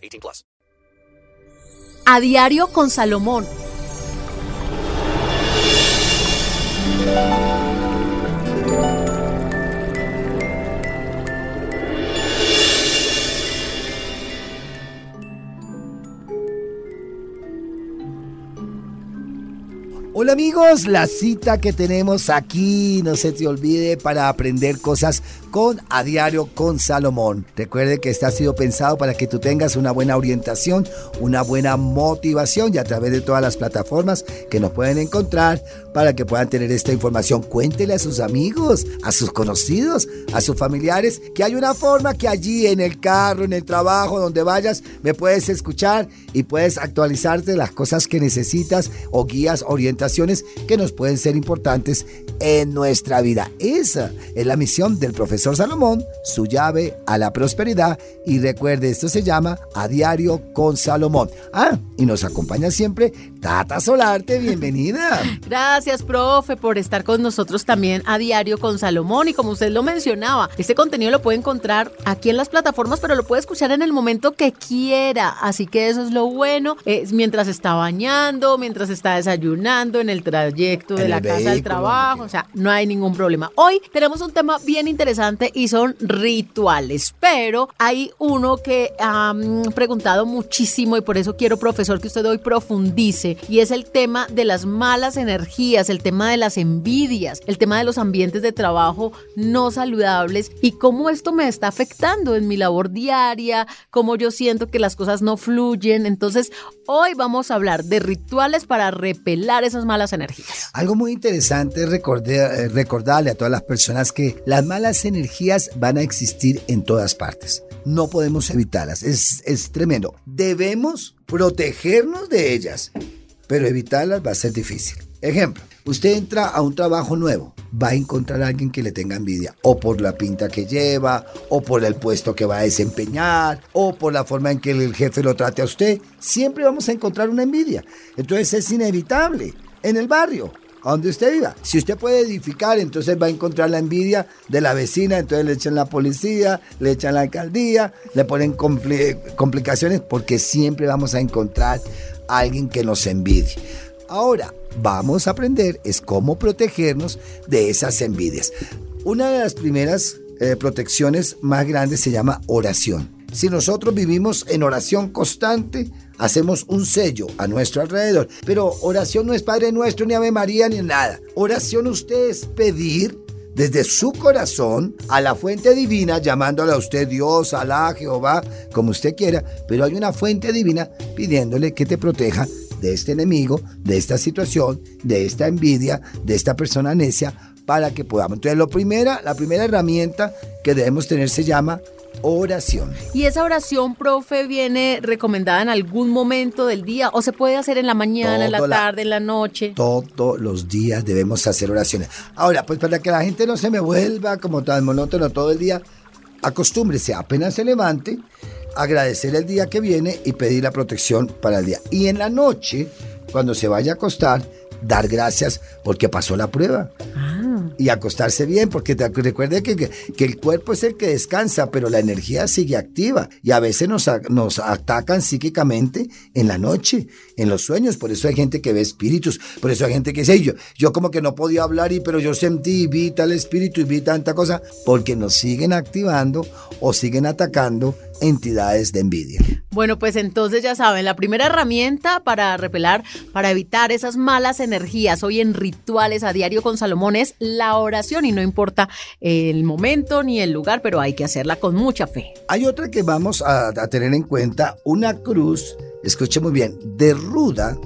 18 plus. A diario con Salomón. Hola amigos, la cita que tenemos aquí, no se te olvide, para aprender cosas con A Diario con Salomón. Recuerde que este ha sido pensado para que tú tengas una buena orientación, una buena motivación y a través de todas las plataformas que nos pueden encontrar para que puedan tener esta información. Cuéntele a sus amigos, a sus conocidos, a sus familiares que hay una forma que allí en el carro, en el trabajo, donde vayas, me puedes escuchar y puedes actualizarte las cosas que necesitas o guías orientadas que nos pueden ser importantes en nuestra vida. Esa es la misión del profesor Salomón, su llave a la prosperidad. Y recuerde, esto se llama A Diario con Salomón. Ah, y nos acompaña siempre Tata Solarte, bienvenida. Gracias, profe, por estar con nosotros también a Diario con Salomón. Y como usted lo mencionaba, este contenido lo puede encontrar aquí en las plataformas, pero lo puede escuchar en el momento que quiera. Así que eso es lo bueno. Es mientras está bañando, mientras está desayunando en el trayecto de la casa al trabajo, o sea, no hay ningún problema. Hoy tenemos un tema bien interesante y son rituales, pero hay uno que han preguntado muchísimo y por eso quiero, profesor, que usted hoy profundice y es el tema de las malas energías, el tema de las envidias, el tema de los ambientes de trabajo no saludables y cómo esto me está afectando en mi labor diaria, cómo yo siento que las cosas no fluyen. Entonces, hoy vamos a hablar de rituales para repelar esas malas energías. Algo muy interesante es eh, recordarle a todas las personas que las malas energías van a existir en todas partes. No podemos evitarlas. Es, es tremendo. Debemos protegernos de ellas, pero evitarlas va a ser difícil. Ejemplo, usted entra a un trabajo nuevo, va a encontrar a alguien que le tenga envidia, o por la pinta que lleva, o por el puesto que va a desempeñar, o por la forma en que el jefe lo trate a usted. Siempre vamos a encontrar una envidia. Entonces es inevitable en el barrio, a donde usted viva. Si usted puede edificar, entonces va a encontrar la envidia de la vecina, entonces le echan la policía, le echan la alcaldía, le ponen complicaciones, porque siempre vamos a encontrar alguien que nos envidie. Ahora, vamos a aprender es cómo protegernos de esas envidias. Una de las primeras eh, protecciones más grandes se llama oración. Si nosotros vivimos en oración constante, hacemos un sello a nuestro alrededor. Pero oración no es Padre Nuestro, ni Ave María, ni nada. Oración usted es pedir desde su corazón a la fuente divina, llamándole a usted Dios, Alá, Jehová, como usted quiera, pero hay una fuente divina pidiéndole que te proteja de este enemigo, de esta situación, de esta envidia, de esta persona necia, para que podamos. Entonces, lo primera, la primera herramienta que debemos tener se llama oración. ¿Y esa oración, profe, viene recomendada en algún momento del día o se puede hacer en la mañana, en la tarde, en la noche? Todos los días debemos hacer oraciones. Ahora, pues para que la gente no se me vuelva como tan monótono todo el día, acostúmbrese apenas se levante, agradecer el día que viene y pedir la protección para el día. Y en la noche, cuando se vaya a acostar, dar gracias porque pasó la prueba. Ah y acostarse bien, porque te, recuerde que, que, el cuerpo es el que descansa, pero la energía sigue activa y a veces nos, nos atacan psíquicamente en la noche, en los sueños. Por eso hay gente que ve espíritus, por eso hay gente que dice, yo, yo como que no podía hablar, y, pero yo sentí y vi tal espíritu y vi tanta cosa, porque nos siguen activando o siguen atacando entidades de envidia. Bueno, pues entonces ya saben, la primera herramienta para repelar, para evitar esas malas energías hoy en rituales a diario con Salomón es la oración y no importa el momento ni el lugar, pero hay que hacerla con mucha fe. Hay otra que vamos a, tener en cuenta, una cruz, escuche muy bien, de ruda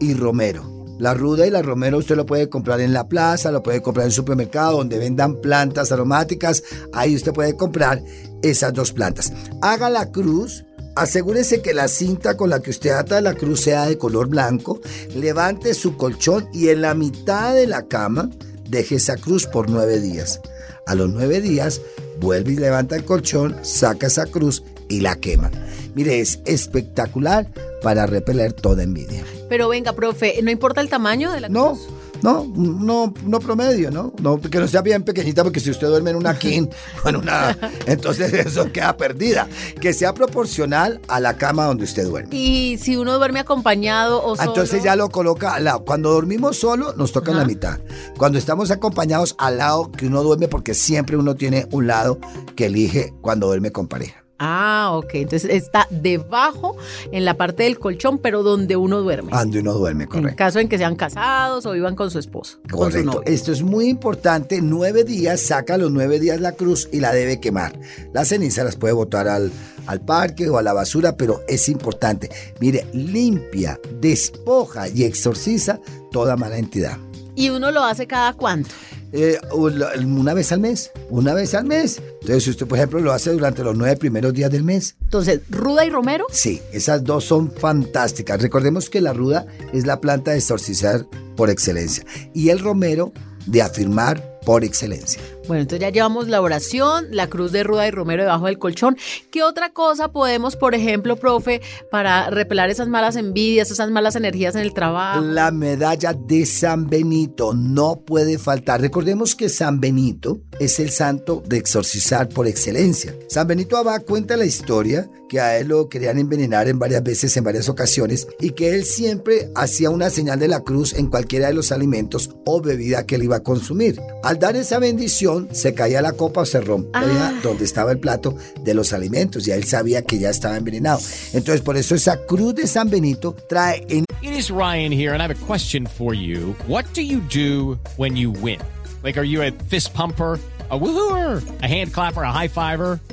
y romero. La ruda y la romero usted lo puede comprar en la plaza, lo puede comprar en el supermercado donde vendan plantas aromáticas. Ahí usted puede comprar esas dos plantas. Haga la cruz asegúrese que la cinta con la que usted ata la cruz sea de color blanco, levante su colchón y en la mitad de la cama deje esa cruz por nueve días. A los nueve días vuelve y levanta el colchón, saca esa cruz y la quema. Mire, es espectacular para repeler toda envidia. Pero venga, profe, ¿no importa el tamaño de la No, cruz? no, no, no promedio, ¿no? No, que no sea bien pequeñita, porque si usted duerme en una king en una. Entonces eso queda perdida. Que sea proporcional a la cama donde usted duerme. Y si uno duerme acompañado o solo. Entonces ya lo coloca al lado. Cuando dormimos solo, nos toca en la mitad. Cuando estamos acompañados al lado que uno duerme, porque siempre uno tiene un lado que elige cuando duerme con pareja. Ah, ok. Entonces está debajo en la parte del colchón, pero donde uno duerme. Donde uno duerme, en correcto. caso en que sean casados o vivan con su esposo. Con su Correcto. Esto es muy importante. Nueve días, saca los nueve días la cruz y la debe quemar. Las cenizas las puede botar al, al parque o a la basura, pero es importante. Mire, limpia, despoja y exorciza toda mala entidad. ¿Y uno lo hace cada cuánto? Eh, una vez al mes, una vez al mes. Entonces, si usted, por ejemplo, lo hace durante los nueve primeros días del mes, Entonces, Ruda y Romero. Sí, esas dos son fantásticas. Recordemos que la ruda es la planta de exorcizar por excelencia y el romero de afirmar por excelencia. Bueno, entonces ya llevamos la oración, la cruz de Ruda y Romero debajo del colchón. ¿Qué otra cosa podemos, por ejemplo, profe, para repelar esas malas envidias, esas malas energías en el trabajo? La medalla de San Benito no puede faltar. Recordemos que San Benito es el santo de exorcizar por excelencia. San Benito Abad cuenta la historia que a él lo querían envenenar en varias veces, en varias ocasiones, y que él siempre hacía una señal de la cruz en cualquiera de los alimentos o bebida que él iba a consumir. Al dar esa bendición, se caía la copa o se rompía Ah. donde estaba el plato de los alimentos. Ya él sabía que ya estaba envenenado. Entonces, por eso esa cruz de San Benito trae en It is Ryan here, and I have a question for you. What do you do when you win? Like, are you a fist pumper? A woohooer, a hand clapper, a high fiver.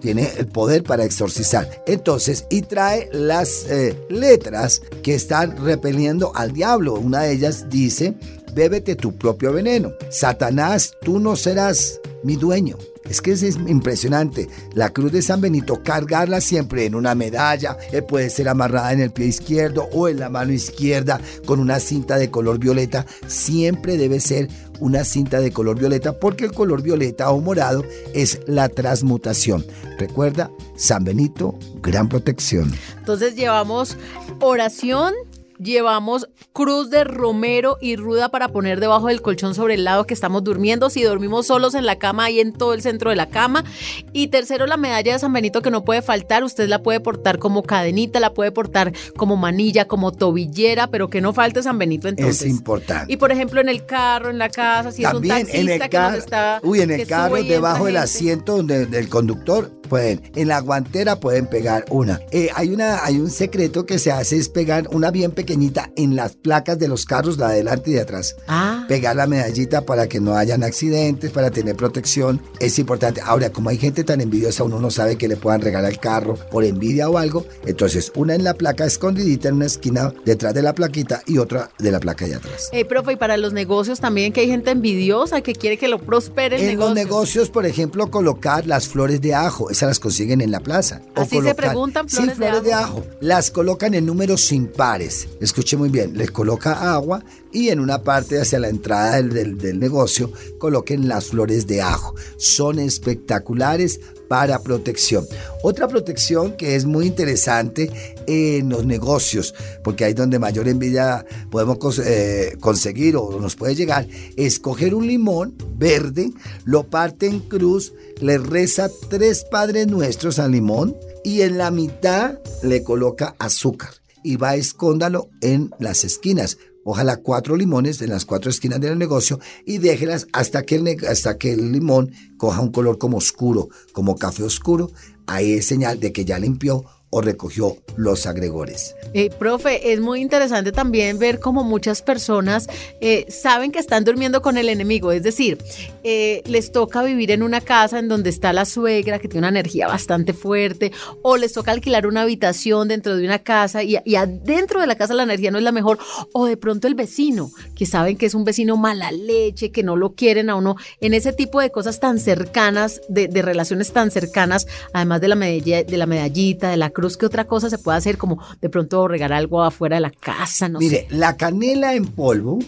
tiene el poder para exorcizar. Entonces, y trae las eh, letras que están repeliendo al diablo. Una de ellas dice, bébete tu propio veneno. Satanás, tú no serás mi dueño. Es que es, es impresionante. La cruz de San Benito, cargarla siempre en una medalla, eh, puede ser amarrada en el pie izquierdo o en la mano izquierda con una cinta de color violeta. Siempre debe ser una cinta de color violeta porque el color violeta o morado es la transmutación. Recuerda, San Benito, gran protección. Entonces llevamos oración, llevamos cruz de romero y ruda para poner debajo del colchón sobre el lado que estamos durmiendo. Si dormimos solos en la cama, ahí en todo el centro de la cama. Y tercero, la medalla de San Benito que no puede faltar. Usted la puede portar como cadenita, la puede portar como manilla, como tobillera, pero que no falte San Benito entonces. Es importante. Y por ejemplo, en el carro, en la casa, si También es un taxista en el que nos carro, está. uy, en el carro, debajo del asiento donde, del conductor, pueden, en la guantera pueden pegar una. Eh, hay una, hay un secreto que se hace es pegar una bien pequeñita en las placas de los carros, la de adelante y de atrás. Ah. Pegar la medallita para que no hayan accidentes, para tener protección, es importante. Ahora, como hay gente tan envidiosa, uno no sabe que le puedan regalar el carro por envidia o algo, entonces una en la placa escondidita en una esquina detrás de la plaquita y otra de la placa de atrás. Eh, profe, y para los negocios también, que hay gente envidiosa que quiere que lo prospere el En negocio. los negocios, por ejemplo, colocar las flores de ajo, esas las consiguen en la plaza. ¿Así se preguntan, Sí, flores de flores de ajo. Las colocan en números impares. Escuche muy bien, les coloca agua y en una parte hacia la entrada del, del- negocio coloquen las flores de ajo. Son espectaculares para protección. Otra protección que es muy interesante en los negocios, porque ahí donde mayor envidia podemos eh, conseguir o nos puede llegar, es coger un limón verde, lo parte en cruz, le reza tres padres nuestros al limón y en la mitad le coloca azúcar y va escóndalo en las esquinas. Ojalá cuatro limones en las cuatro esquinas del negocio y déjelas hasta que, el, hasta que el limón coja un color como oscuro, como café oscuro. Ahí es señal de que ya limpió o recogió los agregores. Eh, profe, es muy interesante también ver cómo muchas personas eh, saben que están durmiendo con el enemigo, es decir, eh, les toca vivir en una casa en donde está la suegra que tiene una energía bastante fuerte, o les toca alquilar una habitación dentro de una casa y, y adentro de la casa la energía no es la mejor, o de pronto el vecino, que saben que es un vecino mala leche, que no lo quieren a uno, en ese tipo de cosas tan cercanas, de, relaciones tan cercanas, además de la, medalla, de la medallita, de la cruz, que otra cosa se puede hacer como de pronto regar algo afuera de la casa? No Mire, sé. la canela en polvo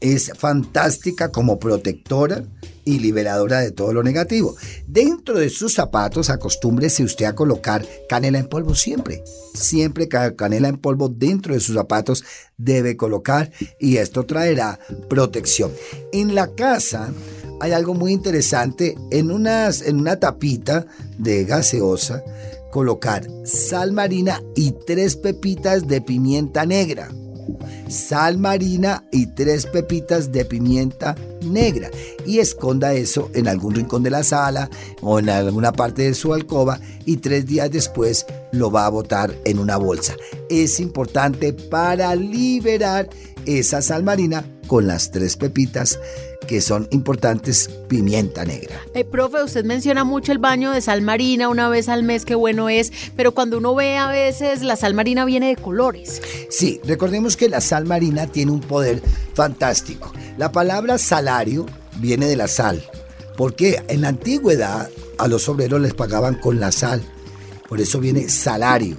es fantástica como protectora y liberadora de todo lo negativo. Dentro de sus zapatos, acostúmbrese usted a colocar canela en polvo siempre. Siempre ca- canela en polvo dentro de sus zapatos debe colocar y esto traerá protección. En la casa hay algo muy interesante. En, unas, en una tapita de gaseosa, colocar sal marina y tres pepitas de pimienta negra sal marina y tres pepitas de pimienta negra y esconda eso en algún rincón de la sala o en alguna parte de su alcoba y tres días después lo va a botar en una bolsa. Es importante para liberar esa sal marina con las tres pepitas que son importantes pimienta negra. Eh, profe, usted menciona mucho el baño de sal marina una vez al mes, qué bueno es, pero cuando uno ve a veces la sal marina viene de colores. Sí, recordemos que la sal marina tiene un poder fantástico. La palabra salario viene de la sal, porque en la antigüedad a los obreros les pagaban con la sal. Por eso viene salario.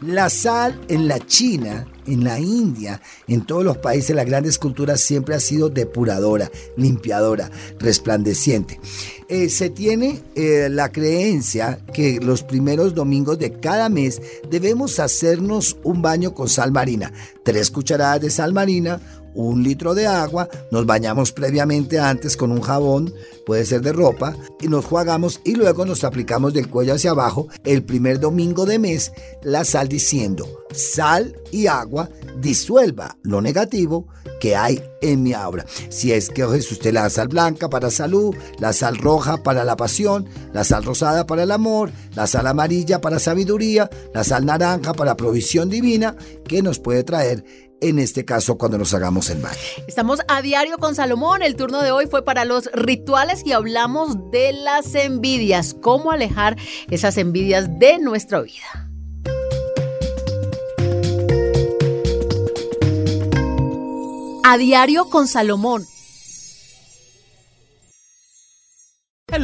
La sal en la China, en la India, en todos los países, las grandes culturas siempre ha sido depuradora, limpiadora, resplandeciente. Eh, se tiene eh, la creencia que los primeros domingos de cada mes debemos hacernos un baño con sal marina. Tres cucharadas de sal marina, un litro de agua, nos bañamos previamente antes con un jabón, puede ser de ropa, y nos jugamos y luego nos aplicamos del cuello hacia abajo el primer domingo de mes la sal diciendo, sal y agua disuelva lo negativo que hay en mi aura. Si es que es usted la sal blanca para salud, la sal roja para la pasión, la sal rosada para el amor, la sal amarilla para sabiduría, la sal naranja para provisión divina, que nos puede traer en este caso cuando nos hagamos el baño. Estamos a diario con Salomón. El turno de hoy fue para los rituales y hablamos de las envidias, cómo alejar esas envidias de nuestra vida. A diario con Salomón.